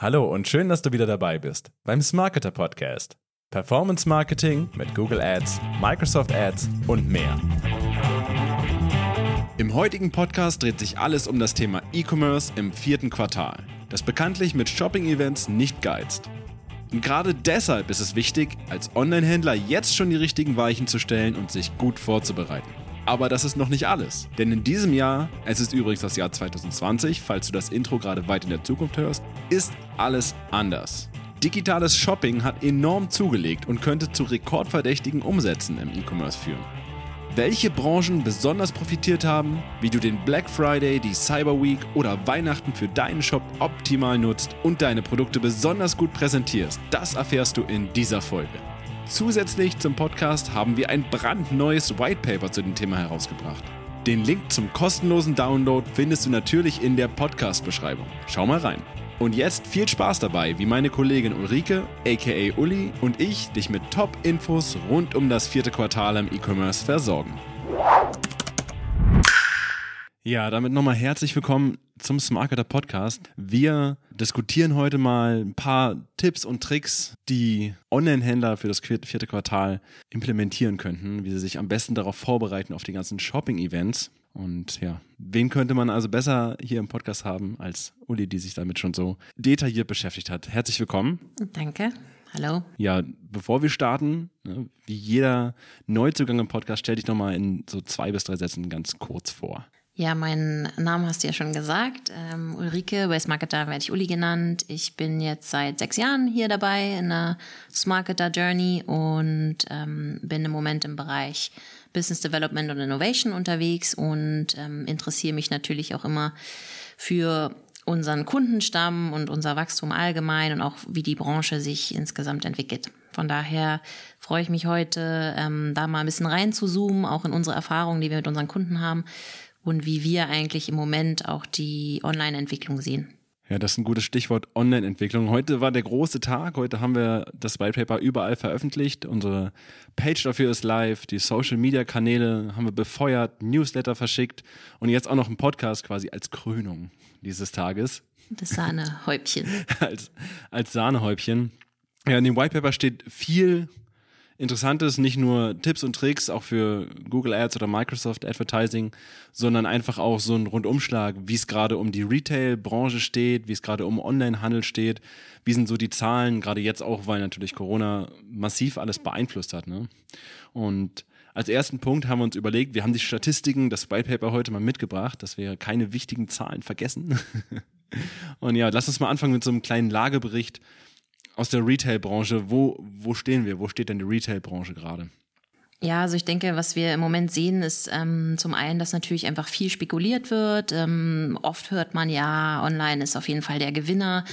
Hallo und schön, dass du wieder dabei bist beim Smarketer Podcast. Performance Marketing mit Google Ads, Microsoft Ads und mehr. Im heutigen Podcast dreht sich alles um das Thema E-Commerce im vierten Quartal, das bekanntlich mit Shopping-Events nicht geizt. Und gerade deshalb ist es wichtig, als Online-Händler jetzt schon die richtigen Weichen zu stellen und sich gut vorzubereiten. Aber das ist noch nicht alles. Denn in diesem Jahr, es ist übrigens das Jahr 2020, falls du das Intro gerade weit in der Zukunft hörst, ist alles anders. Digitales Shopping hat enorm zugelegt und könnte zu rekordverdächtigen Umsätzen im E-Commerce führen. Welche Branchen besonders profitiert haben, wie du den Black Friday, die Cyber Week oder Weihnachten für deinen Shop optimal nutzt und deine Produkte besonders gut präsentierst, das erfährst du in dieser Folge. Zusätzlich zum Podcast haben wir ein brandneues White Paper zu dem Thema herausgebracht. Den Link zum kostenlosen Download findest du natürlich in der Podcast-Beschreibung. Schau mal rein. Und jetzt viel Spaß dabei, wie meine Kollegin Ulrike, aka Uli, und ich dich mit Top-Infos rund um das vierte Quartal im E-Commerce versorgen. Ja, damit nochmal herzlich willkommen zum Smarketer Podcast. Wir diskutieren heute mal ein paar Tipps und Tricks, die Online-Händler für das vierte Quartal implementieren könnten, wie sie sich am besten darauf vorbereiten auf die ganzen Shopping-Events. Und ja, wen könnte man also besser hier im Podcast haben als Uli, die sich damit schon so detailliert beschäftigt hat. Herzlich willkommen. Danke. Hallo. Ja, bevor wir starten, ne, wie jeder Neuzugang im Podcast, stell dich nochmal in so zwei bis drei Sätzen ganz kurz vor. Ja, meinen Namen hast du ja schon gesagt. Ähm, Ulrike, bei Smarketer werde ich Uli genannt. Ich bin jetzt seit sechs Jahren hier dabei in der Smarketer Journey und ähm, bin im Moment im Bereich Business Development und Innovation unterwegs und ähm, interessiere mich natürlich auch immer für unseren Kundenstamm und unser Wachstum allgemein und auch wie die Branche sich insgesamt entwickelt. Von daher freue ich mich heute, ähm, da mal ein bisschen reinzuzoomen, auch in unsere Erfahrungen, die wir mit unseren Kunden haben und wie wir eigentlich im Moment auch die Online-Entwicklung sehen. Ja, das ist ein gutes Stichwort Online-Entwicklung. Heute war der große Tag. Heute haben wir das White Paper überall veröffentlicht. Unsere Page dafür ist live. Die Social-Media-Kanäle haben wir befeuert, Newsletter verschickt und jetzt auch noch ein Podcast quasi als Krönung dieses Tages. Das Sahnehäubchen. als, als Sahnehäubchen. Ja, in dem White Paper steht viel Interessantes, nicht nur Tipps und Tricks, auch für Google Ads oder Microsoft Advertising, sondern einfach auch so ein Rundumschlag, wie es gerade um die Retail-Branche steht, wie es gerade um Online-Handel steht, wie sind so die Zahlen, gerade jetzt auch, weil natürlich Corona massiv alles beeinflusst hat. Ne? Und als ersten Punkt haben wir uns überlegt, wir haben die Statistiken, das White Paper heute mal mitgebracht, dass wir keine wichtigen Zahlen vergessen. Und ja, lass uns mal anfangen mit so einem kleinen Lagebericht aus der Retail-Branche. Wo, wo stehen wir? Wo steht denn die Retail-Branche gerade? Ja, also ich denke, was wir im Moment sehen, ist ähm, zum einen, dass natürlich einfach viel spekuliert wird. Ähm, oft hört man ja, online ist auf jeden Fall der Gewinner.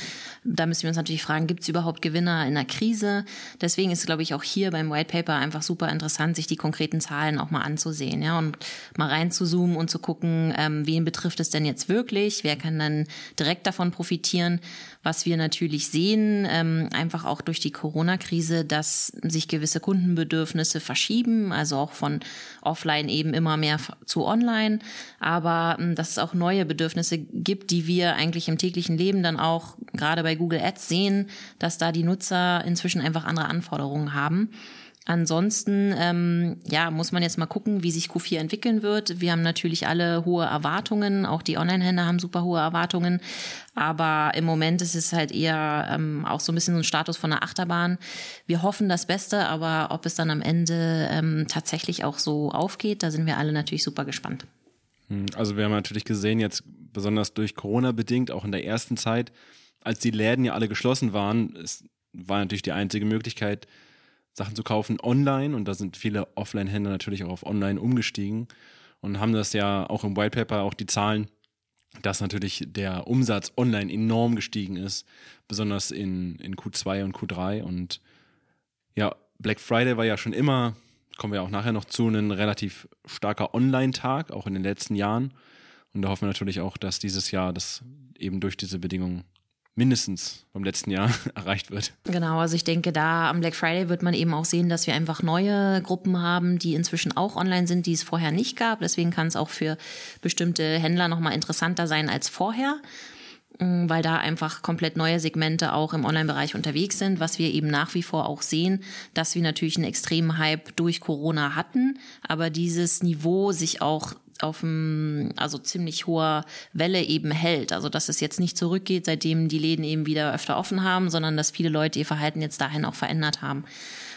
Da müssen wir uns natürlich fragen, gibt es überhaupt Gewinner in der Krise? Deswegen ist, glaube ich, auch hier beim White Paper einfach super interessant, sich die konkreten Zahlen auch mal anzusehen, ja, und mal reinzuzoomen und zu gucken, ähm, wen betrifft es denn jetzt wirklich? Wer kann dann direkt davon profitieren? Was wir natürlich sehen, ähm, einfach auch durch die Corona-Krise, dass sich gewisse Kundenbedürfnisse verschieben, also auch von offline eben immer mehr zu online, aber ähm, dass es auch neue Bedürfnisse gibt, die wir eigentlich im täglichen Leben dann auch gerade bei Google Ads sehen, dass da die Nutzer inzwischen einfach andere Anforderungen haben. Ansonsten, ähm, ja, muss man jetzt mal gucken, wie sich Q4 entwickeln wird. Wir haben natürlich alle hohe Erwartungen, auch die Online-Händler haben super hohe Erwartungen. Aber im Moment ist es halt eher ähm, auch so ein bisschen so ein Status von der Achterbahn. Wir hoffen das Beste, aber ob es dann am Ende ähm, tatsächlich auch so aufgeht, da sind wir alle natürlich super gespannt. Hm, also wir haben natürlich gesehen, jetzt besonders durch Corona bedingt, auch in der ersten Zeit, als die Läden ja alle geschlossen waren, es war natürlich die einzige Möglichkeit, Sachen zu kaufen online und da sind viele Offline-Händler natürlich auch auf online umgestiegen und haben das ja auch im White Paper auch die Zahlen, dass natürlich der Umsatz online enorm gestiegen ist, besonders in, in Q2 und Q3 und ja, Black Friday war ja schon immer, kommen wir auch nachher noch zu, ein relativ starker Online-Tag, auch in den letzten Jahren. Und da hoffen wir natürlich auch, dass dieses Jahr das eben durch diese Bedingungen mindestens vom letzten Jahr erreicht wird. Genau, also ich denke, da am Black Friday wird man eben auch sehen, dass wir einfach neue Gruppen haben, die inzwischen auch online sind, die es vorher nicht gab. Deswegen kann es auch für bestimmte Händler nochmal interessanter sein als vorher. mm, weil da einfach komplett neue Segmente auch im Online-Bereich unterwegs sind, was wir eben nach wie vor auch sehen, dass wir natürlich einen extremen Hype durch Corona hatten, aber dieses Niveau sich auch auf einem, also ziemlich hoher Welle eben hält. Also dass es jetzt nicht zurückgeht, seitdem die Läden eben wieder öfter offen haben, sondern dass viele Leute ihr Verhalten jetzt dahin auch verändert haben.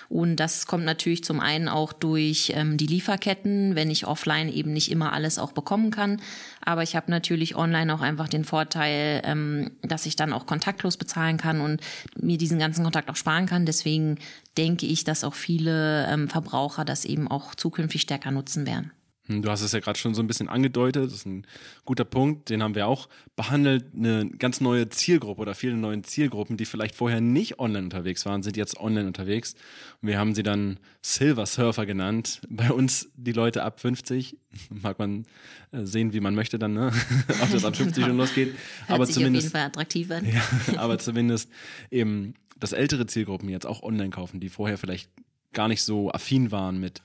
Und das kommt natürlich zum einen auch durch ähm, die Lieferketten, wenn ich offline eben nicht immer alles auch bekommen kann. Aber ich habe natürlich online auch einfach den Vorteil, ähm, dass ich dann auch kontaktlos bezahlen kann und mir diesen ganzen Kontakt auch sparen kann. Deswegen denke ich, dass auch viele ähm, Verbraucher das eben auch zukünftig stärker nutzen werden. Hm, du hast es ja gerade schon so ein bisschen angedeutet, das ist ein guter Punkt, den haben wir auch behandelt. Eine ganz neue Zielgruppe oder viele neue Zielgruppen, die vielleicht vorher nicht online unterwegs waren, sind jetzt online unterwegs. Und wir haben sie dann Silver Surfer genannt. Bei uns die Leute ab 50, mag man äh, sehen, wie man möchte dann, ne? ob das ab 50 genau. schon losgeht. Hört aber zumindest, auf jeden Fall attraktiv an. Ja, aber zumindest eben, dass ältere Zielgruppen jetzt auch online kaufen, die vorher vielleicht gar nicht so affin waren mit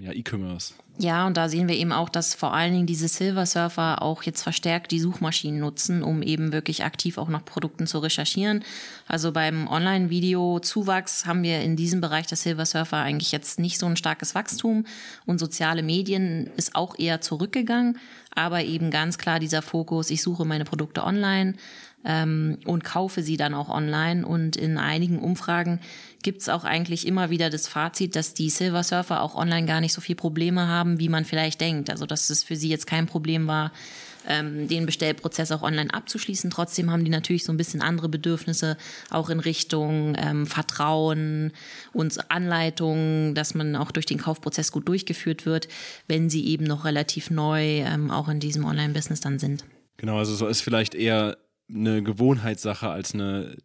ja, E-Commerce. Ja, und da sehen wir eben auch, dass vor allen Dingen diese Silver Surfer auch jetzt verstärkt die Suchmaschinen nutzen, um eben wirklich aktiv auch nach Produkten zu recherchieren. Also beim Online-Video-Zuwachs haben wir in diesem Bereich der Silver Surfer eigentlich jetzt nicht so ein starkes Wachstum und soziale Medien ist auch eher zurückgegangen, aber eben ganz klar dieser Fokus, ich suche meine Produkte online ähm, und kaufe sie dann auch online. Und in einigen Umfragen gibt es auch eigentlich immer wieder das Fazit, dass die Silver Surfer auch online gar nicht so viel Probleme haben, wie man vielleicht denkt. Also dass es für sie jetzt kein Problem war, ähm, den Bestellprozess auch online abzuschließen. Trotzdem haben die natürlich so ein bisschen andere Bedürfnisse, auch in Richtung ähm, Vertrauen und Anleitungen, dass man auch durch den Kaufprozess gut durchgeführt wird, wenn sie eben noch relativ neu ähm, auch in diesem Online-Business dann sind. Genau, also so ist vielleicht eher eine Gewohnheitssache als eine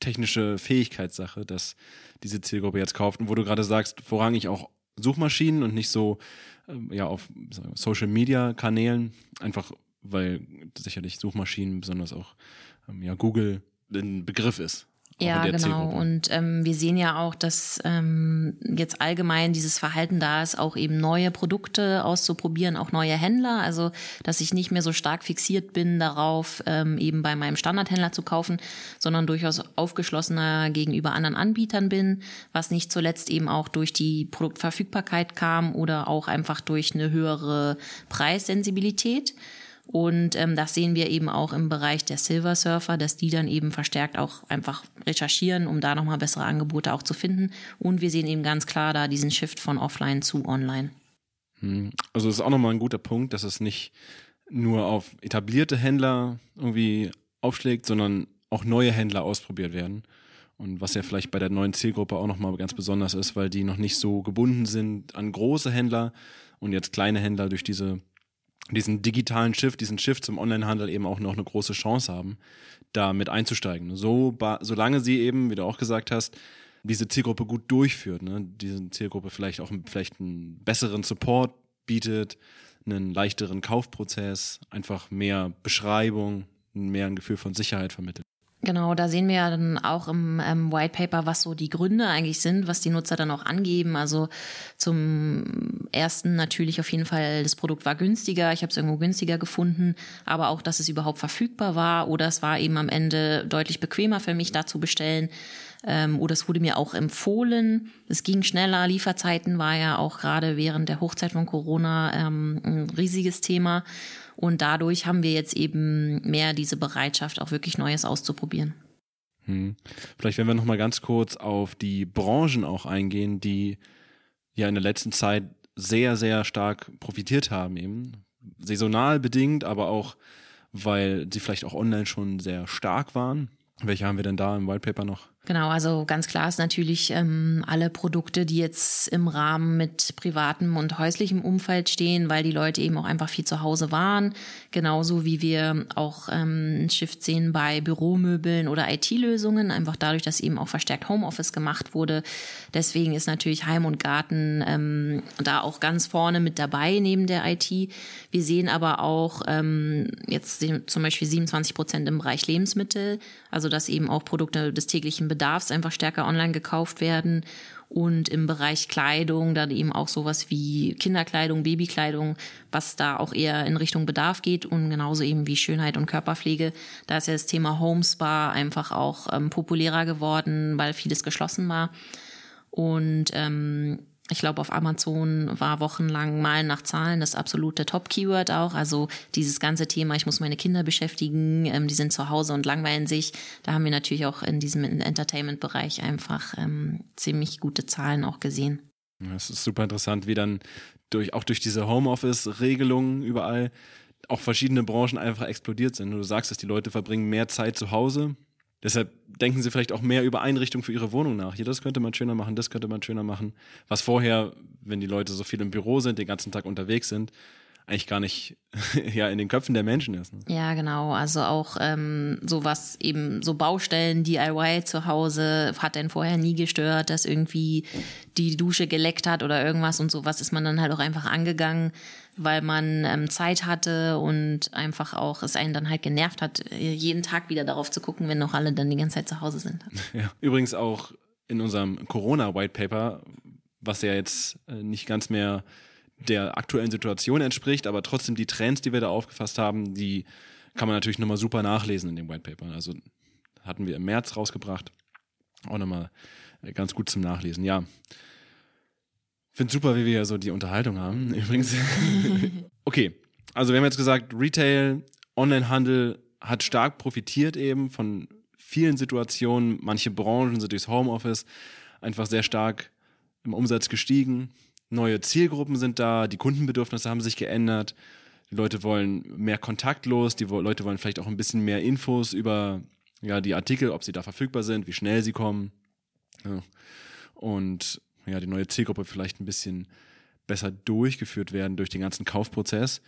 technische Fähigkeitssache, dass diese Zielgruppe jetzt kauft. Und wo du gerade sagst, vorrangig auch Suchmaschinen und nicht so ähm, ja auf Social Media Kanälen, einfach weil sicherlich Suchmaschinen, besonders auch ähm, ja Google ein Begriff ist. Ja, genau. Und ähm, wir sehen ja auch, dass ähm, jetzt allgemein dieses Verhalten da ist, auch eben neue Produkte auszuprobieren, auch neue Händler. Also, dass ich nicht mehr so stark fixiert bin darauf, ähm, eben bei meinem Standardhändler zu kaufen, sondern durchaus aufgeschlossener gegenüber anderen Anbietern bin, was nicht zuletzt eben auch durch die Produktverfügbarkeit kam oder auch einfach durch eine höhere Preissensibilität. Und ähm, das sehen wir eben auch im Bereich der Silver Surfer, dass die dann eben verstärkt auch einfach recherchieren, um da nochmal bessere Angebote auch zu finden. Und wir sehen eben ganz klar da diesen Shift von offline zu online. Hm. Also das ist auch nochmal ein guter Punkt, dass es nicht nur auf etablierte Händler irgendwie aufschlägt, sondern auch neue Händler ausprobiert werden. Und was ja vielleicht bei der neuen Zielgruppe auch nochmal ganz besonders ist, weil die noch nicht so gebunden sind an große Händler und jetzt kleine Händler durch diese diesen digitalen Shift, diesen Shift zum Onlinehandel eben auch noch eine große Chance haben, da mit einzusteigen. So, solange sie eben, wie du auch gesagt hast, diese Zielgruppe gut durchführt, ne? diese Zielgruppe vielleicht auch vielleicht einen besseren Support bietet, einen leichteren Kaufprozess, einfach mehr Beschreibung, mehr ein Gefühl von Sicherheit vermittelt. Genau, da sehen wir ja dann auch im ähm, White Paper, was so die Gründe eigentlich sind, was die Nutzer dann auch angeben. Also zum ersten natürlich auf jeden Fall, das Produkt war günstiger, ich habe es irgendwo günstiger gefunden, aber auch, dass es überhaupt verfügbar war oder es war eben am Ende deutlich bequemer für mich, da zu bestellen. Ähm, oder es wurde mir auch empfohlen. Es ging schneller. Lieferzeiten war ja auch gerade während der Hochzeit von Corona ähm, ein riesiges Thema. Und dadurch haben wir jetzt eben mehr diese Bereitschaft, auch wirklich Neues auszuprobieren. Hm. Vielleicht werden wir noch mal ganz kurz auf die Branchen auch eingehen, die ja in der letzten Zeit sehr, sehr stark profitiert haben eben. Saisonal bedingt, aber auch, weil sie vielleicht auch online schon sehr stark waren. Welche haben wir denn da im White Paper noch? Genau, also ganz klar ist natürlich ähm, alle Produkte, die jetzt im Rahmen mit privatem und häuslichem Umfeld stehen, weil die Leute eben auch einfach viel zu Hause waren. Genauso wie wir auch ähm, ein Shift sehen bei Büromöbeln oder IT-Lösungen, einfach dadurch, dass eben auch verstärkt Homeoffice gemacht wurde. Deswegen ist natürlich Heim und Garten ähm, da auch ganz vorne mit dabei neben der IT. Wir sehen aber auch ähm, jetzt zum Beispiel 27 Prozent im Bereich Lebensmittel, also dass eben auch Produkte des täglichen Bedarfs einfach stärker online gekauft werden und im Bereich Kleidung dann eben auch sowas wie Kinderkleidung, Babykleidung, was da auch eher in Richtung Bedarf geht und genauso eben wie Schönheit und Körperpflege. Da ist ja das Thema Homespa einfach auch ähm, populärer geworden, weil vieles geschlossen war. Und ähm, ich glaube, auf Amazon war wochenlang Malen nach Zahlen das absolute Top-Keyword auch. Also dieses ganze Thema, ich muss meine Kinder beschäftigen, ähm, die sind zu Hause und langweilen sich. Da haben wir natürlich auch in diesem Entertainment-Bereich einfach ähm, ziemlich gute Zahlen auch gesehen. Es ist super interessant, wie dann durch, auch durch diese Homeoffice-Regelungen überall auch verschiedene Branchen einfach explodiert sind. Du sagst, dass die Leute verbringen mehr Zeit zu Hause, Deshalb denken sie vielleicht auch mehr über Einrichtungen für ihre Wohnung nach. Hier, das könnte man schöner machen, das könnte man schöner machen. Was vorher, wenn die Leute so viel im Büro sind, den ganzen Tag unterwegs sind, eigentlich gar nicht ja in den Köpfen der Menschen ist. Ne? Ja, genau. Also auch ähm, sowas eben so Baustellen, DIY zu Hause hat denn vorher nie gestört, dass irgendwie die Dusche geleckt hat oder irgendwas und sowas ist man dann halt auch einfach angegangen weil man ähm, Zeit hatte und einfach auch es einen dann halt genervt hat, äh, jeden Tag wieder darauf zu gucken, wenn noch alle dann die ganze Zeit zu Hause sind. Ja. Übrigens auch in unserem Corona-White Paper, was ja jetzt äh, nicht ganz mehr der aktuellen Situation entspricht, aber trotzdem die Trends, die wir da aufgefasst haben, die kann man natürlich nochmal super nachlesen in dem White Paper. Also hatten wir im März rausgebracht. Auch nochmal äh, ganz gut zum Nachlesen. Ja, finde super, wie wir ja so die Unterhaltung haben, übrigens. okay, also wir haben jetzt gesagt, Retail, Onlinehandel hat stark profitiert eben von vielen Situationen. Manche Branchen sind durchs Homeoffice einfach sehr stark im Umsatz gestiegen. Neue Zielgruppen sind da, die Kundenbedürfnisse haben sich geändert. Die Leute wollen mehr kontaktlos, die Leute wollen vielleicht auch ein bisschen mehr Infos über ja, die Artikel, ob sie da verfügbar sind, wie schnell sie kommen. Ja. Und ja, die neue Zielgruppe vielleicht ein bisschen besser durchgeführt werden durch den ganzen Kaufprozess.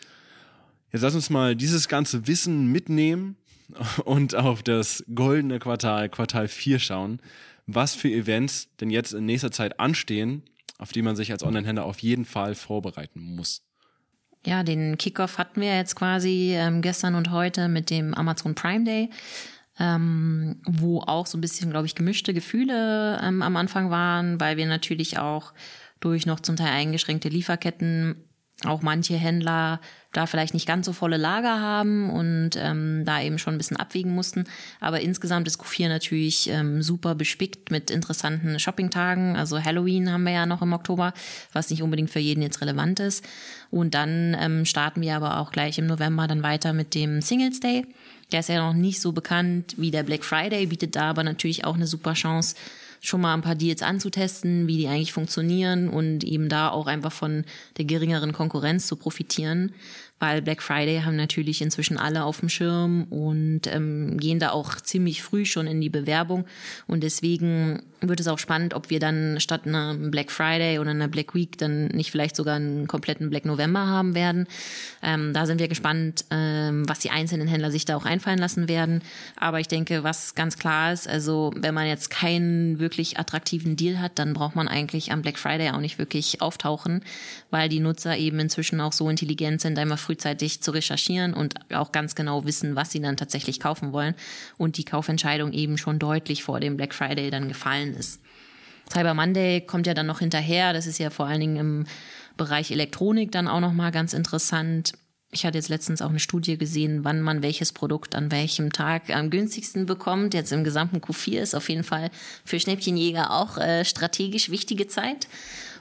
Jetzt lass uns mal dieses ganze Wissen mitnehmen und auf das goldene Quartal, Quartal 4 schauen, was für Events denn jetzt in nächster Zeit anstehen, auf die man sich als Online-Händler auf jeden Fall vorbereiten muss. Ja, den Kickoff hatten wir jetzt quasi ähm, gestern und heute mit dem Amazon Prime Day ähm, wo auch so ein bisschen, glaube ich, gemischte Gefühle ähm, am Anfang waren, weil wir natürlich auch durch noch zum Teil eingeschränkte Lieferketten auch manche Händler da vielleicht nicht ganz so volle Lager haben und ähm, da eben schon ein bisschen abwägen mussten. Aber insgesamt ist Q4 natürlich ähm, super bespickt mit interessanten Shoppingtagen. Also Halloween haben wir ja noch im Oktober, was nicht unbedingt für jeden jetzt relevant ist. Und dann ähm, starten wir aber auch gleich im November dann weiter mit dem Singles Day. Der ist ja noch nicht so bekannt wie der Black Friday, bietet da aber natürlich auch eine super Chance, schon mal ein paar Deals anzutesten, wie die eigentlich funktionieren und eben da auch einfach von der geringeren Konkurrenz zu profitieren weil Black Friday haben natürlich inzwischen alle auf dem Schirm und ähm, gehen da auch ziemlich früh schon in die Bewerbung. Und deswegen wird es auch spannend, ob wir dann statt einer Black Friday oder einer Black Week dann nicht vielleicht sogar einen kompletten Black November haben werden. Ähm, da sind wir gespannt, ähm, was die einzelnen Händler sich da auch einfallen lassen werden. Aber ich denke, was ganz klar ist, also wenn man jetzt keinen wirklich attraktiven Deal hat, dann braucht man eigentlich am Black Friday auch nicht wirklich auftauchen, weil die Nutzer eben inzwischen auch so intelligent sind, einmal frühzeitig zu recherchieren und auch ganz genau wissen, was sie dann tatsächlich kaufen wollen und die Kaufentscheidung eben schon deutlich vor dem Black Friday dann gefallen ist. Cyber Monday kommt ja dann noch hinterher. Das ist ja vor allen Dingen im Bereich Elektronik dann auch nochmal ganz interessant. Ich hatte jetzt letztens auch eine Studie gesehen, wann man welches Produkt an welchem Tag am günstigsten bekommt. Jetzt im gesamten Q4 ist auf jeden Fall für Schnäppchenjäger auch äh, strategisch wichtige Zeit.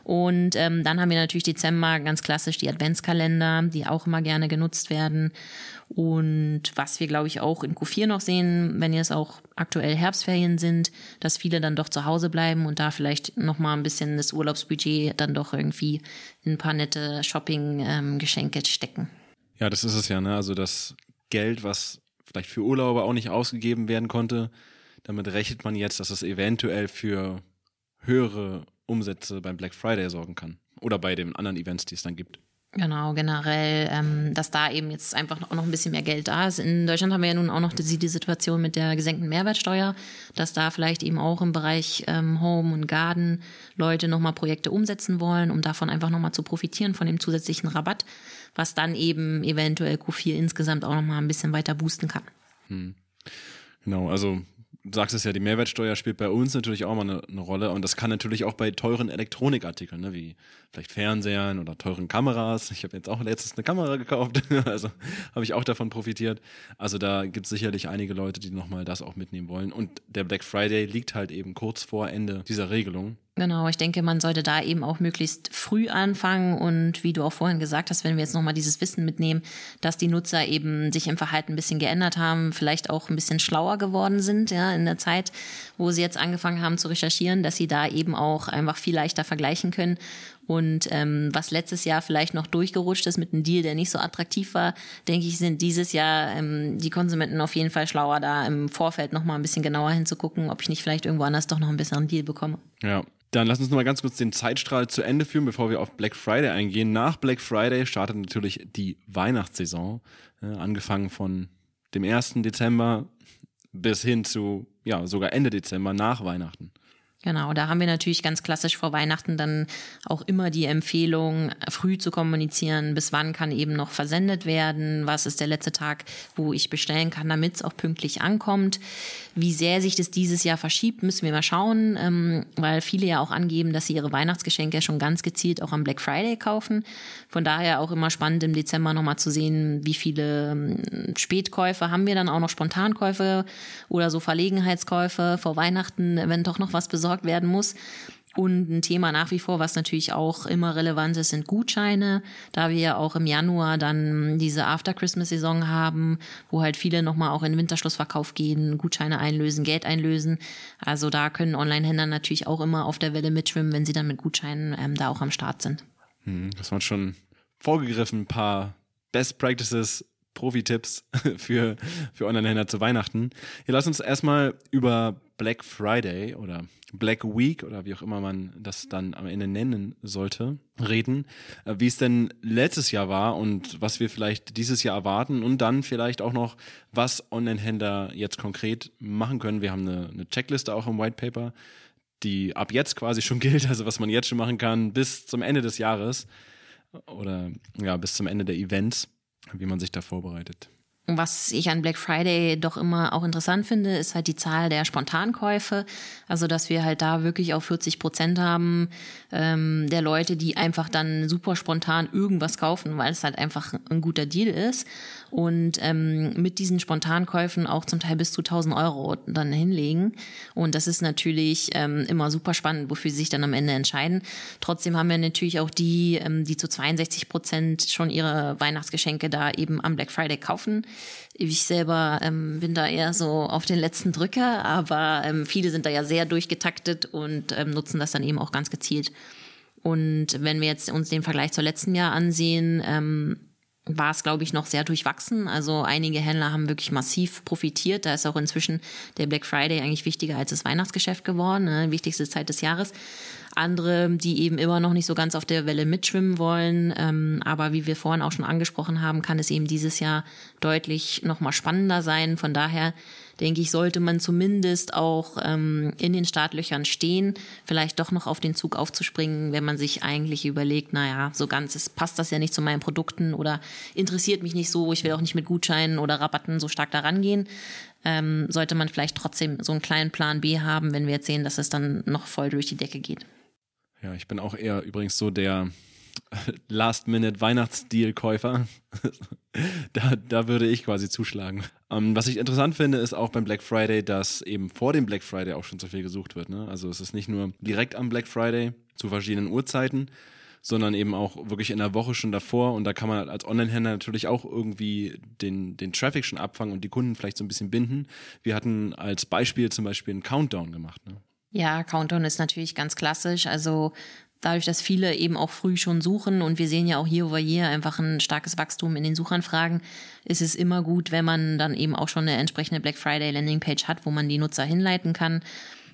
Und ähm, dann haben wir natürlich Dezember ganz klassisch die Adventskalender, die auch immer gerne genutzt werden. Und was wir, glaube ich, auch in Q4 noch sehen, wenn jetzt auch aktuell Herbstferien sind, dass viele dann doch zu Hause bleiben und da vielleicht nochmal ein bisschen das Urlaubsbudget dann doch irgendwie in ein paar nette Shopping-Geschenke ähm, stecken. Ja, das ist es ja, ne? Also das Geld, was vielleicht für Urlauber auch nicht ausgegeben werden konnte, damit rechnet man jetzt, dass es eventuell für höhere Umsätze beim Black Friday sorgen kann. Oder bei den anderen Events, die es dann gibt. Genau, generell, ähm, dass da eben jetzt einfach auch noch ein bisschen mehr Geld da ist. In Deutschland haben wir ja nun auch noch die, die Situation mit der gesenkten Mehrwertsteuer, dass da vielleicht eben auch im Bereich ähm, Home und Garden Leute nochmal Projekte umsetzen wollen, um davon einfach nochmal zu profitieren von dem zusätzlichen Rabatt, was dann eben eventuell Q4 insgesamt auch nochmal ein bisschen weiter boosten kann. Hm. Genau, also du sagst es ja, die Mehrwertsteuer spielt bei uns natürlich auch mal eine, eine Rolle und das kann natürlich auch bei teuren Elektronikartikeln, ne, wie vielleicht Fernsehern oder teuren Kameras. Ich habe jetzt auch letztens eine Kamera gekauft, also habe ich auch davon profitiert. Also da gibt es sicherlich einige Leute, die nochmal das auch mitnehmen wollen. Und der Black Friday liegt halt eben kurz vor Ende dieser Regelung. Genau, ich denke, man sollte da eben auch möglichst früh anfangen. Und wie du auch vorhin gesagt hast, wenn wir jetzt nochmal dieses Wissen mitnehmen, dass die Nutzer eben sich im Verhalten ein bisschen geändert haben, vielleicht auch ein bisschen schlauer geworden sind, ja, in der Zeit, wo sie jetzt angefangen haben zu recherchieren, dass sie da eben auch einfach viel leichter vergleichen können und ähm, was letztes Jahr vielleicht noch durchgerutscht ist mit einem Deal, der nicht so attraktiv war, denke ich, sind dieses Jahr ähm, die Konsumenten auf jeden Fall schlauer, da im Vorfeld nochmal ein bisschen genauer hinzugucken, ob ich nicht vielleicht irgendwo anders doch noch ein besseren Deal bekomme. Ja, dann lass uns noch mal ganz kurz den Zeitstrahl zu Ende führen, bevor wir auf Black Friday eingehen. Nach Black Friday startet natürlich die Weihnachtssaison, äh, angefangen von dem 1. Dezember bis hin zu ja sogar Ende Dezember nach Weihnachten. Genau, da haben wir natürlich ganz klassisch vor Weihnachten dann auch immer die Empfehlung, früh zu kommunizieren, bis wann kann eben noch versendet werden, was ist der letzte Tag, wo ich bestellen kann, damit es auch pünktlich ankommt. Wie sehr sich das dieses Jahr verschiebt, müssen wir mal schauen, ähm, weil viele ja auch angeben, dass sie ihre Weihnachtsgeschenke schon ganz gezielt auch am Black Friday kaufen. Von daher auch immer spannend im Dezember nochmal zu sehen, wie viele ähm, Spätkäufe haben wir dann auch noch Spontankäufe oder so Verlegenheitskäufe vor Weihnachten, wenn doch noch was besorgt besorgt werden muss. Und ein Thema nach wie vor, was natürlich auch immer relevant ist, sind Gutscheine. Da wir ja auch im Januar dann diese After-Christmas-Saison haben, wo halt viele nochmal auch in den Winterschlussverkauf gehen, Gutscheine einlösen, Geld einlösen. Also da können Online-Händler natürlich auch immer auf der Welle mitschwimmen, wenn sie dann mit Gutscheinen ähm, da auch am Start sind. Hm, das waren schon vorgegriffen, ein paar Best Practices Profi-Tipps für, für Online-Händler zu Weihnachten. Hier lass uns erstmal über Black Friday oder Black Week oder wie auch immer man das dann am Ende nennen sollte, reden, äh, wie es denn letztes Jahr war und was wir vielleicht dieses Jahr erwarten und dann vielleicht auch noch, was Online-Händler jetzt konkret machen können. Wir haben eine, eine Checkliste auch im White Paper, die ab jetzt quasi schon gilt, also was man jetzt schon machen kann bis zum Ende des Jahres oder ja, bis zum Ende der Events, wie man sich da vorbereitet. Was ich an Black Friday doch immer auch interessant finde, ist halt die Zahl der Spontankäufe. Also, dass wir halt da wirklich auf 40 Prozent haben ähm, der Leute, die einfach dann super spontan irgendwas kaufen, weil es halt einfach ein guter Deal ist. Und ähm, mit diesen Spontankäufen auch zum Teil bis zu 1000 Euro dann hinlegen. Und das ist natürlich ähm, immer super spannend, wofür sie sich dann am Ende entscheiden. Trotzdem haben wir natürlich auch die, ähm, die zu 62 Prozent schon ihre Weihnachtsgeschenke da eben am Black Friday kaufen. Ich selber ähm, bin da eher so auf den letzten Drücker, aber ähm, viele sind da ja sehr durchgetaktet und ähm, nutzen das dann eben auch ganz gezielt. Und wenn wir jetzt uns den Vergleich zur letzten Jahr ansehen, ähm, war es, glaube ich, noch sehr durchwachsen. Also einige Händler haben wirklich massiv profitiert. Da ist auch inzwischen der Black Friday eigentlich wichtiger als das Weihnachtsgeschäft geworden, ne? wichtigste Zeit des Jahres andere, die eben immer noch nicht so ganz auf der Welle mitschwimmen wollen. Ähm, aber wie wir vorhin auch schon angesprochen haben, kann es eben dieses Jahr deutlich noch mal spannender sein. Von daher denke ich, sollte man zumindest auch ähm, in den Startlöchern stehen, vielleicht doch noch auf den Zug aufzuspringen, wenn man sich eigentlich überlegt, naja, so ganz ist, passt das ja nicht zu meinen Produkten oder interessiert mich nicht so, ich will auch nicht mit Gutscheinen oder Rabatten so stark daran gehen. Ähm, sollte man vielleicht trotzdem so einen kleinen Plan B haben, wenn wir jetzt sehen, dass es dann noch voll durch die Decke geht. Ja, ich bin auch eher übrigens so der Last-Minute-Weihnachtsdeal-Käufer. da, da würde ich quasi zuschlagen. Ähm, was ich interessant finde, ist auch beim Black Friday, dass eben vor dem Black Friday auch schon so viel gesucht wird. Ne? Also es ist nicht nur direkt am Black Friday zu verschiedenen Uhrzeiten, sondern eben auch wirklich in der Woche schon davor. Und da kann man als Online-Händler natürlich auch irgendwie den, den Traffic schon abfangen und die Kunden vielleicht so ein bisschen binden. Wir hatten als Beispiel zum Beispiel einen Countdown gemacht. Ne? Ja, Countdown ist natürlich ganz klassisch. Also dadurch, dass viele eben auch früh schon suchen und wir sehen ja auch hier over year einfach ein starkes Wachstum in den Suchanfragen, ist es immer gut, wenn man dann eben auch schon eine entsprechende Black Friday Landingpage hat, wo man die Nutzer hinleiten kann.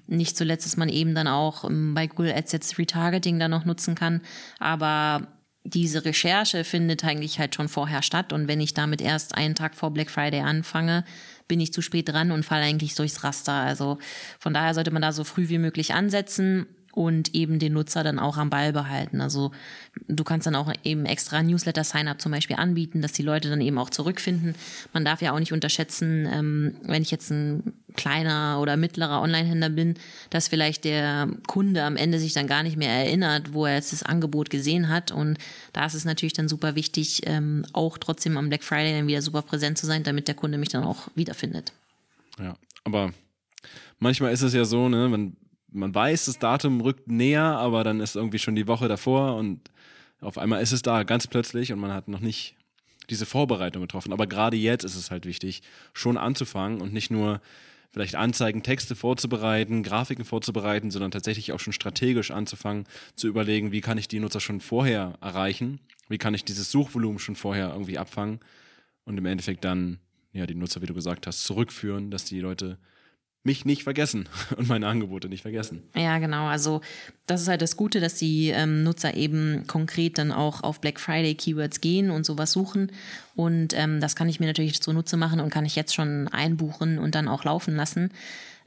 Nicht zuletzt, dass man eben dann auch ähm, bei Google Ads jetzt Retargeting dann noch nutzen kann. Aber diese Recherche findet eigentlich halt schon vorher statt und wenn ich damit erst einen Tag vor Black Friday anfange, bin ich zu spät dran und falle eigentlich durchs Raster. Also von daher sollte man da so früh wie möglich ansetzen. Und eben den Nutzer dann auch am Ball behalten. Also du kannst dann auch eben extra Newsletter-Sign-up zum Beispiel anbieten, dass die Leute dann eben auch zurückfinden. Man darf ja auch nicht unterschätzen, ähm, wenn ich jetzt ein kleiner oder mittlerer Online-Händler bin, dass vielleicht der Kunde am Ende sich dann gar nicht mehr erinnert, wo er jetzt das Angebot gesehen hat. Und da ist es natürlich dann super wichtig, ähm, auch trotzdem am Black Friday dann wieder super präsent zu sein, damit der Kunde mich dann auch wiederfindet. Ja, aber manchmal ist es ja so, ne, man man weiß, das Datum rückt näher, aber dann ist irgendwie schon die Woche davor und auf einmal ist es da ganz plötzlich und man hat noch nicht diese Vorbereitung getroffen. Aber gerade jetzt ist es halt wichtig, schon anzufangen und nicht nur vielleicht Anzeigen, Texte vorzubereiten, Grafiken vorzubereiten, sondern tatsächlich auch schon strategisch anzufangen, zu überlegen, wie kann ich die Nutzer schon vorher erreichen, wie kann ich dieses Suchvolumen schon vorher irgendwie abfangen und im Endeffekt dann ja die Nutzer, wie du gesagt hast, zurückführen, dass die Leute mich nicht vergessen und meine Angebote nicht vergessen. Ja, genau. Also das ist halt das Gute, dass die ähm, Nutzer eben konkret dann auch auf Black Friday Keywords gehen und sowas suchen. Und ähm, das kann ich mir natürlich zunutze machen und kann ich jetzt schon einbuchen und dann auch laufen lassen.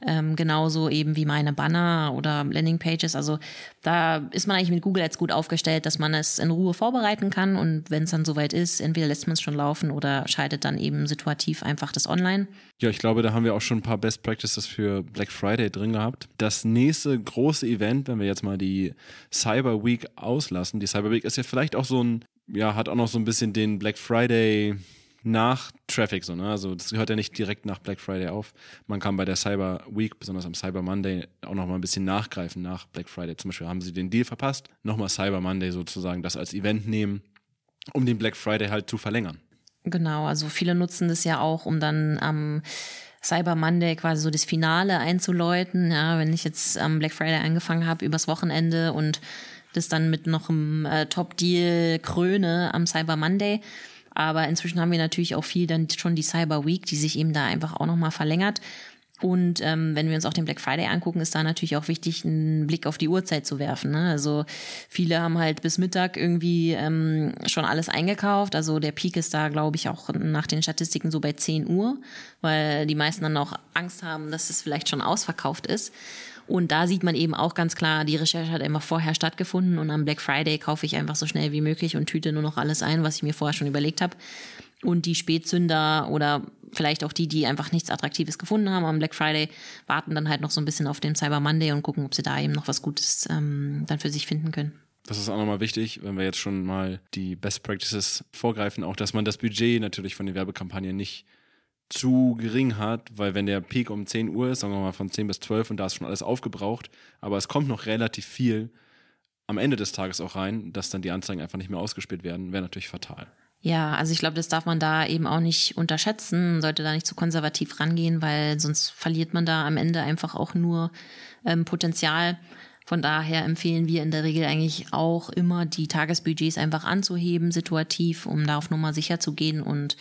Ähm, genauso eben wie meine Banner oder Landingpages. Also da ist man eigentlich mit Google Ads gut aufgestellt, dass man es in Ruhe vorbereiten kann und wenn es dann soweit ist, entweder lässt man es schon laufen oder schaltet dann eben situativ einfach das online. Ja, ich glaube, da haben wir auch schon ein paar Best Practices für Black Friday drin gehabt. Das nächste große Event, wenn wir jetzt mal die Cyber Week auslassen, die Cyber Week ist ja vielleicht auch so ein, ja, hat auch noch so ein bisschen den Black Friday nach Traffic, so, ne? Also das hört ja nicht direkt nach Black Friday auf. Man kann bei der Cyber Week, besonders am Cyber Monday, auch noch mal ein bisschen nachgreifen nach Black Friday. Zum Beispiel haben sie den Deal verpasst, nochmal Cyber Monday sozusagen das als Event nehmen, um den Black Friday halt zu verlängern. Genau, also viele nutzen das ja auch, um dann am Cyber Monday quasi so das Finale einzuläuten. Ja, wenn ich jetzt am Black Friday angefangen habe übers Wochenende und das dann mit noch einem äh, Top-Deal kröne am Cyber Monday, aber inzwischen haben wir natürlich auch viel dann schon die Cyber Week, die sich eben da einfach auch nochmal verlängert. Und ähm, wenn wir uns auch den Black Friday angucken, ist da natürlich auch wichtig, einen Blick auf die Uhrzeit zu werfen. Ne? Also viele haben halt bis Mittag irgendwie ähm, schon alles eingekauft. Also der Peak ist da, glaube ich, auch nach den Statistiken so bei 10 Uhr, weil die meisten dann auch Angst haben, dass es vielleicht schon ausverkauft ist. Und da sieht man eben auch ganz klar, die Recherche hat einfach vorher stattgefunden und am Black Friday kaufe ich einfach so schnell wie möglich und tüte nur noch alles ein, was ich mir vorher schon überlegt habe. Und die Spätzünder oder vielleicht auch die, die einfach nichts Attraktives gefunden haben am Black Friday, warten dann halt noch so ein bisschen auf den Cyber Monday und gucken, ob sie da eben noch was Gutes ähm, dann für sich finden können. Das ist auch nochmal wichtig, wenn wir jetzt schon mal die Best Practices vorgreifen, auch dass man das Budget natürlich von den Werbekampagnen nicht zu gering hat, weil wenn der Peak um 10 Uhr ist, sagen wir mal von 10 bis 12 und da ist schon alles aufgebraucht, aber es kommt noch relativ viel am Ende des Tages auch rein, dass dann die Anzeigen einfach nicht mehr ausgespielt werden, wäre natürlich fatal. Ja, also ich glaube, das darf man da eben auch nicht unterschätzen, sollte da nicht zu konservativ rangehen, weil sonst verliert man da am Ende einfach auch nur ähm, Potenzial. Von daher empfehlen wir in der Regel eigentlich auch immer, die Tagesbudgets einfach anzuheben, situativ, um da auf Nummer sicher zu gehen und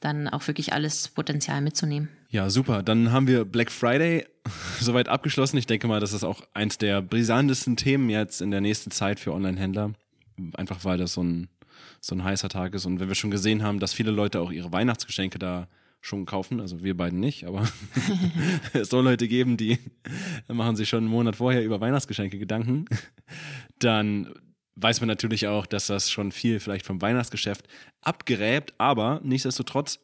dann auch wirklich alles Potenzial mitzunehmen. Ja, super. Dann haben wir Black Friday soweit abgeschlossen. Ich denke mal, das ist auch eins der brisantesten Themen jetzt in der nächsten Zeit für Online-Händler. Einfach weil das so ein, so ein heißer Tag ist. Und wenn wir schon gesehen haben, dass viele Leute auch ihre Weihnachtsgeschenke da schon kaufen, also wir beiden nicht, aber es soll Leute geben, die machen sich schon einen Monat vorher über Weihnachtsgeschenke Gedanken, dann weiß man natürlich auch, dass das schon viel vielleicht vom Weihnachtsgeschäft abgräbt, aber nichtsdestotrotz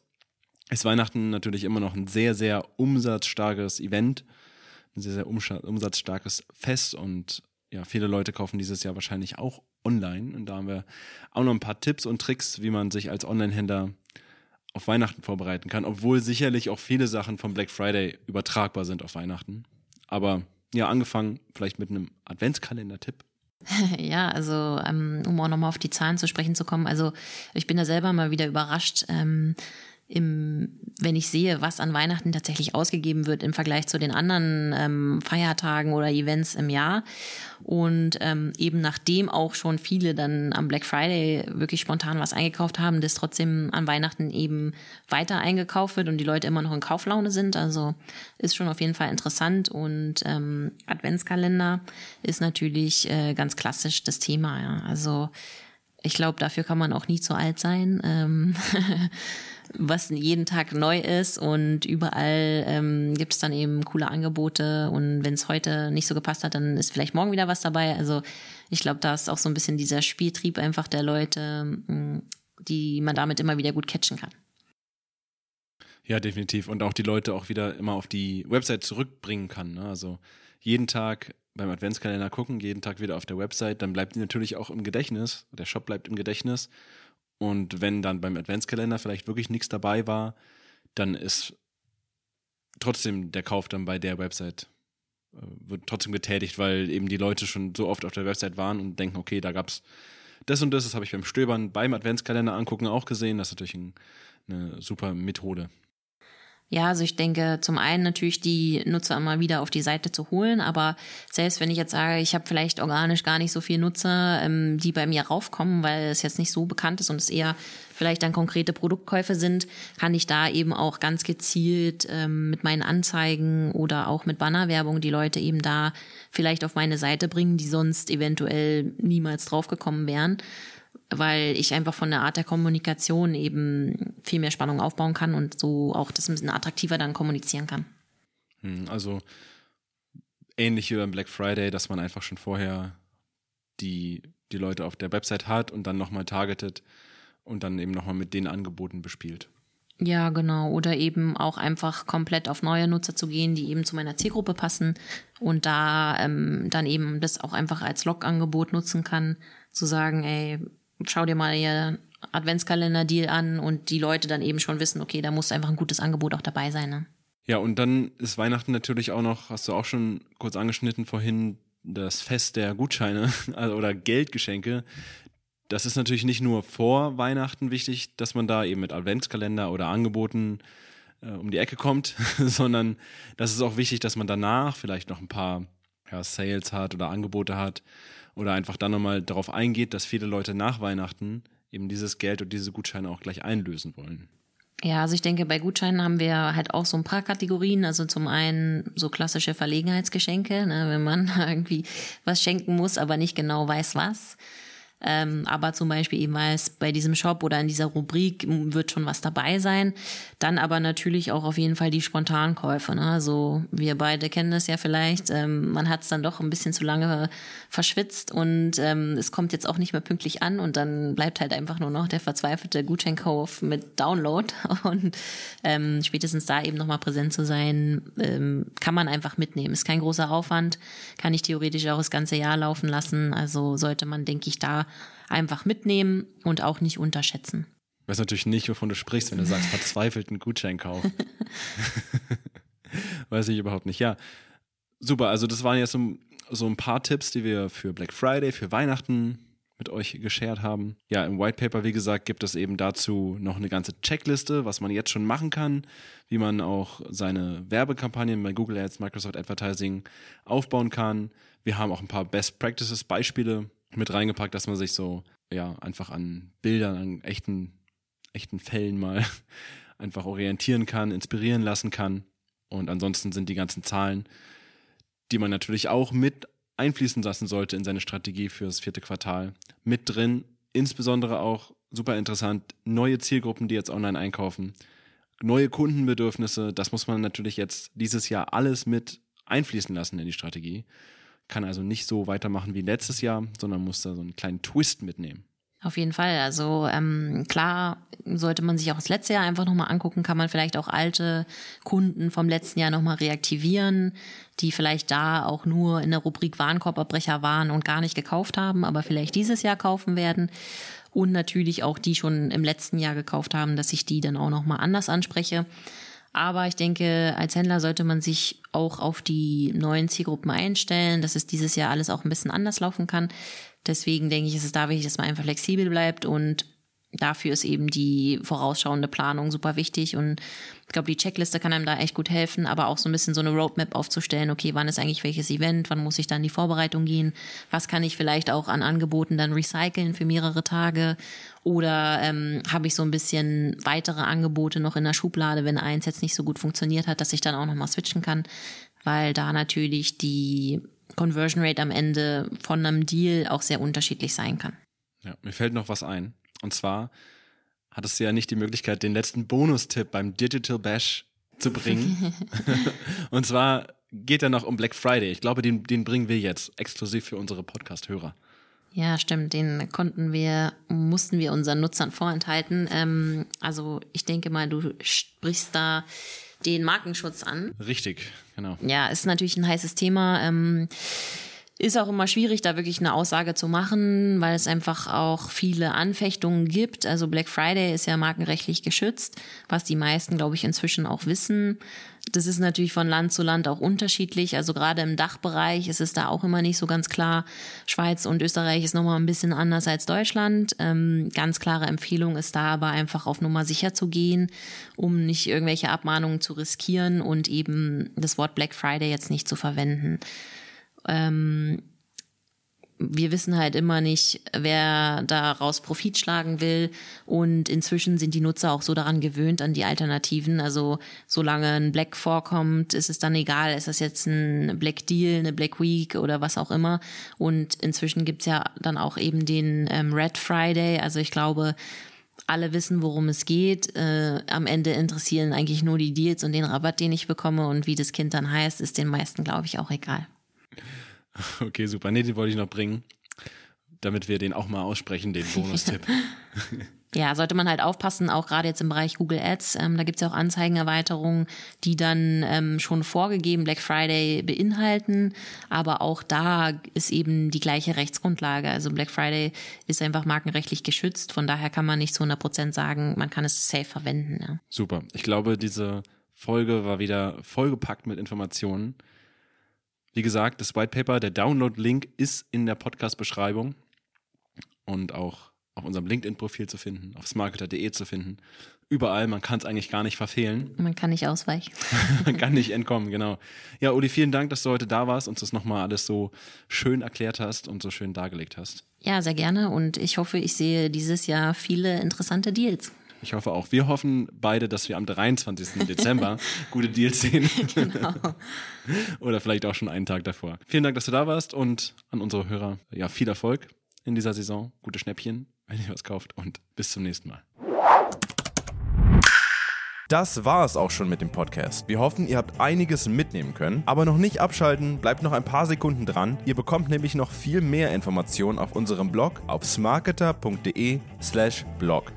ist Weihnachten natürlich immer noch ein sehr, sehr umsatzstarkes Event, ein sehr, sehr umsatzstarkes Fest. Und ja, viele Leute kaufen dieses Jahr wahrscheinlich auch online. Und da haben wir auch noch ein paar Tipps und Tricks, wie man sich als Online-Händler auf Weihnachten vorbereiten kann, obwohl sicherlich auch viele Sachen vom Black Friday übertragbar sind auf Weihnachten. Aber ja, angefangen vielleicht mit einem Adventskalender-Tipp Ja, also ähm, um auch nochmal auf die Zahlen zu sprechen zu kommen. Also ich bin da selber mal wieder überrascht, ähm, im, wenn ich sehe, was an Weihnachten tatsächlich ausgegeben wird im Vergleich zu den anderen ähm, Feiertagen oder Events im Jahr. Und ähm, eben nachdem auch schon viele dann am Black Friday wirklich spontan was eingekauft haben, das trotzdem an Weihnachten eben weiter eingekauft wird und die Leute immer noch in Kauflaune sind. Also ist schon auf jeden Fall interessant. Und ähm, Adventskalender ist natürlich äh, ganz klassisch das Thema. Ja. Also ich glaube, dafür kann man auch nie zu alt sein. Ähm was jeden Tag neu ist und überall ähm, gibt es dann eben coole Angebote und wenn es heute nicht so gepasst hat, dann ist vielleicht morgen wieder was dabei. Also ich glaube, da ist auch so ein bisschen dieser Spieltrieb einfach der Leute, mm, die man damit immer wieder gut catchen kann. Ja, definitiv. Und auch die Leute auch wieder immer auf die Website zurückbringen kann. Ne? Also jeden Tag beim Adventskalender gucken, jeden Tag wieder auf der Website, dann bleibt die natürlich auch im Gedächtnis. Der Shop bleibt im Gedächtnis. Und wenn dann beim Adventskalender vielleicht wirklich nichts dabei war, dann ist trotzdem der Kauf dann bei der Website äh, wird trotzdem getätigt, weil eben die Leute schon so oft auf der Website waren und denken, okay, da gab's das und das, das habe ich beim Stöbern beim Adventskalender angucken auch gesehen. Das ist natürlich ein, eine super Methode. Ja, also ich denke, zum einen natürlich die Nutzer immer wieder auf die Seite zu holen, aber selbst wenn ich jetzt sage, ich habe vielleicht organisch gar nicht so viele Nutzer, ähm, die bei mir raufkommen, weil es jetzt nicht so bekannt ist und es eher vielleicht dann konkrete Produktkäufe sind, kann ich da eben auch ganz gezielt ähm, mit meinen Anzeigen oder auch mit Bannerwerbung die Leute eben da vielleicht auf meine Seite bringen, die sonst eventuell niemals draufgekommen wären weil ich einfach von der Art der Kommunikation eben viel mehr Spannung aufbauen kann und so auch das ein bisschen attraktiver dann kommunizieren kann. Hm, also ähnlich wie beim Black Friday, dass man einfach schon vorher die, die Leute auf der Website hat und dann nochmal targetet und dann eben nochmal mit den Angeboten bespielt. Ja, genau. Oder eben auch einfach komplett auf neue Nutzer zu gehen, die eben zu meiner Zielgruppe passen und da ähm, dann eben das auch einfach als Log-Angebot nutzen kann, zu sagen, ey, schau dir mal ihr Adventskalender-Deal an und die Leute dann eben schon wissen, okay, da muss einfach ein gutes Angebot auch dabei sein. Ne? Ja, und dann ist Weihnachten natürlich auch noch, hast du auch schon kurz angeschnitten vorhin, das Fest der Gutscheine also, oder Geldgeschenke. Das ist natürlich nicht nur vor Weihnachten wichtig, dass man da eben mit Adventskalender oder Angeboten äh, um die Ecke kommt, sondern das ist auch wichtig, dass man danach vielleicht noch ein paar ja, Sales hat oder Angebote hat, oder einfach dann nochmal darauf eingeht, dass viele Leute nach Weihnachten eben dieses Geld und diese Gutscheine auch gleich einlösen wollen. Ja, also ich denke, bei Gutscheinen haben wir halt auch so ein paar Kategorien. Also zum einen so klassische Verlegenheitsgeschenke, ne, wenn man irgendwie was schenken muss, aber nicht genau weiß was. Ähm, aber zum Beispiel eben weiß, bei diesem Shop oder in dieser Rubrik wird schon was dabei sein. Dann aber natürlich auch auf jeden Fall die Spontankäufe. Ne? Also wir beide kennen das ja vielleicht. Ähm, man hat es dann doch ein bisschen zu lange verschwitzt und ähm, es kommt jetzt auch nicht mehr pünktlich an und dann bleibt halt einfach nur noch der verzweifelte Gutscheinkauf mit Download. Und ähm, spätestens da eben nochmal präsent zu sein, ähm, kann man einfach mitnehmen. Ist kein großer Aufwand, kann ich theoretisch auch das ganze Jahr laufen lassen. Also sollte man, denke ich, da einfach mitnehmen und auch nicht unterschätzen. Ich weiß natürlich nicht, wovon du sprichst, wenn du sagst, verzweifelten Gutscheinkauf. weiß ich überhaupt nicht. Ja, super. Also das waren jetzt so, so ein paar Tipps, die wir für Black Friday, für Weihnachten mit euch geshared haben. Ja, im White Paper, wie gesagt, gibt es eben dazu noch eine ganze Checkliste, was man jetzt schon machen kann, wie man auch seine Werbekampagnen bei Google Ads, Microsoft Advertising aufbauen kann. Wir haben auch ein paar Best Practices Beispiele mit reingepackt, dass man sich so ja einfach an Bildern, an echten echten Fällen mal einfach orientieren kann, inspirieren lassen kann. Und ansonsten sind die ganzen Zahlen, die man natürlich auch mit einfließen lassen sollte in seine Strategie für das vierte Quartal, mit drin. Insbesondere auch super interessant, neue Zielgruppen, die jetzt online einkaufen, neue Kundenbedürfnisse. Das muss man natürlich jetzt dieses Jahr alles mit einfließen lassen in die Strategie kann also nicht so weitermachen wie letztes Jahr, sondern muss da so einen kleinen Twist mitnehmen. Auf jeden Fall. Also ähm, klar sollte man sich auch das letzte Jahr einfach nochmal angucken, kann man vielleicht auch alte Kunden vom letzten Jahr nochmal reaktivieren, die vielleicht da auch nur in der Rubrik Warenkorbabbrecher waren und gar nicht gekauft haben, aber vielleicht dieses Jahr kaufen werden. Und natürlich auch die schon im letzten Jahr gekauft haben, dass ich die dann auch nochmal anders anspreche. Aber ich denke, als Händler sollte man sich auch auf die neuen Zielgruppen einstellen, dass es dieses Jahr alles auch ein bisschen anders laufen kann. Deswegen denke ich, ist es da wichtig, dass man einfach flexibel bleibt und dafür ist eben die vorausschauende Planung super wichtig und ich glaube, die Checkliste kann einem da echt gut helfen, aber auch so ein bisschen so eine Roadmap aufzustellen, okay, wann ist eigentlich welches Event, wann muss ich dann die Vorbereitung gehen, was kann ich vielleicht auch an Angeboten dann recyceln für mehrere Tage oder ähm, habe ich so ein bisschen weitere Angebote noch in der Schublade, wenn eins jetzt nicht so gut funktioniert hat, dass ich dann auch nochmal switchen kann, weil da natürlich die Conversion Rate am Ende von einem Deal auch sehr unterschiedlich sein kann. Ja, mir fällt noch was ein. Und zwar hattest du ja nicht die Möglichkeit, den letzten Bonustipp beim Digital Bash zu bringen. Und zwar geht er noch um Black Friday. Ich glaube, den, den bringen wir jetzt exklusiv für unsere Podcast-Hörer. Ja, stimmt. Den konnten wir, mussten wir unseren Nutzern vorenthalten. Ähm, also ich denke mal, du sprichst da den Markenschutz an. Richtig, genau. Ja, ist natürlich ein heißes Thema. Ähm, ist auch immer schwierig, da wirklich eine Aussage zu machen, weil es einfach auch viele Anfechtungen gibt. Also Black Friday ist ja markenrechtlich geschützt, was die meisten, glaube ich, inzwischen auch wissen. Das ist natürlich von Land zu Land auch unterschiedlich. Also gerade im Dachbereich ist es da auch immer nicht so ganz klar. Schweiz und Österreich ist nochmal ein bisschen anders als Deutschland. Ähm, ganz klare Empfehlung ist da aber einfach auf Nummer sicher zu gehen, um nicht irgendwelche Abmahnungen zu riskieren und eben das Wort Black Friday jetzt nicht zu verwenden ähm, wir wissen halt immer nicht, wer daraus Profit schlagen will. Und inzwischen sind die Nutzer auch so daran gewöhnt an die Alternativen. Also solange ein Black vorkommt, ist es dann egal, ist das jetzt ein Black Deal, eine Black Week oder was auch immer. Und inzwischen gibt's ja dann auch eben den ähm, Red Friday. Also ich glaube, alle wissen, worum es geht. Äh, am Ende interessieren eigentlich nur die Deals und den Rabatt, den ich bekomme. Und wie das Kind dann heißt, ist den meisten, glaube ich, auch egal. Okay, super. Nee, den wollte ich noch bringen, damit wir den auch mal aussprechen, den Bonustipp. ja, sollte man halt aufpassen, auch gerade jetzt im Bereich Google Ads. Ähm, da gibt es ja auch Anzeigenerweiterungen, die dann ähm, schon vorgegeben Black Friday beinhalten. Aber auch da ist eben die gleiche Rechtsgrundlage. Also Black Friday ist einfach markenrechtlich geschützt. Von daher kann man nicht zu 100 Prozent sagen, man kann es safe verwenden. Ja. Super. Ich glaube, diese Folge war wieder vollgepackt mit Informationen. Wie gesagt, das White Paper, der Download-Link ist in der Podcast-Beschreibung und auch auf unserem LinkedIn-Profil zu finden, auf smarketer.de zu finden. Überall, man kann es eigentlich gar nicht verfehlen. Man kann nicht ausweichen. man kann nicht entkommen, genau. Ja, Uli, vielen Dank, dass du heute da warst und das nochmal alles so schön erklärt hast und so schön dargelegt hast. Ja, sehr gerne und ich hoffe, ich sehe dieses Jahr viele interessante Deals. Ich hoffe auch. Wir hoffen beide, dass wir am 23. Dezember gute Deals sehen. Genau. Oder vielleicht auch schon einen Tag davor. Vielen Dank, dass du da warst und an unsere Hörer, ja, viel Erfolg in dieser Saison. Gute Schnäppchen, wenn ihr was kauft und bis zum nächsten Mal. Das war es auch schon mit dem Podcast. Wir hoffen, ihr habt einiges mitnehmen können. Aber noch nicht abschalten, bleibt noch ein paar Sekunden dran. Ihr bekommt nämlich noch viel mehr Informationen auf unserem Blog auf smarketer.de/slash blog.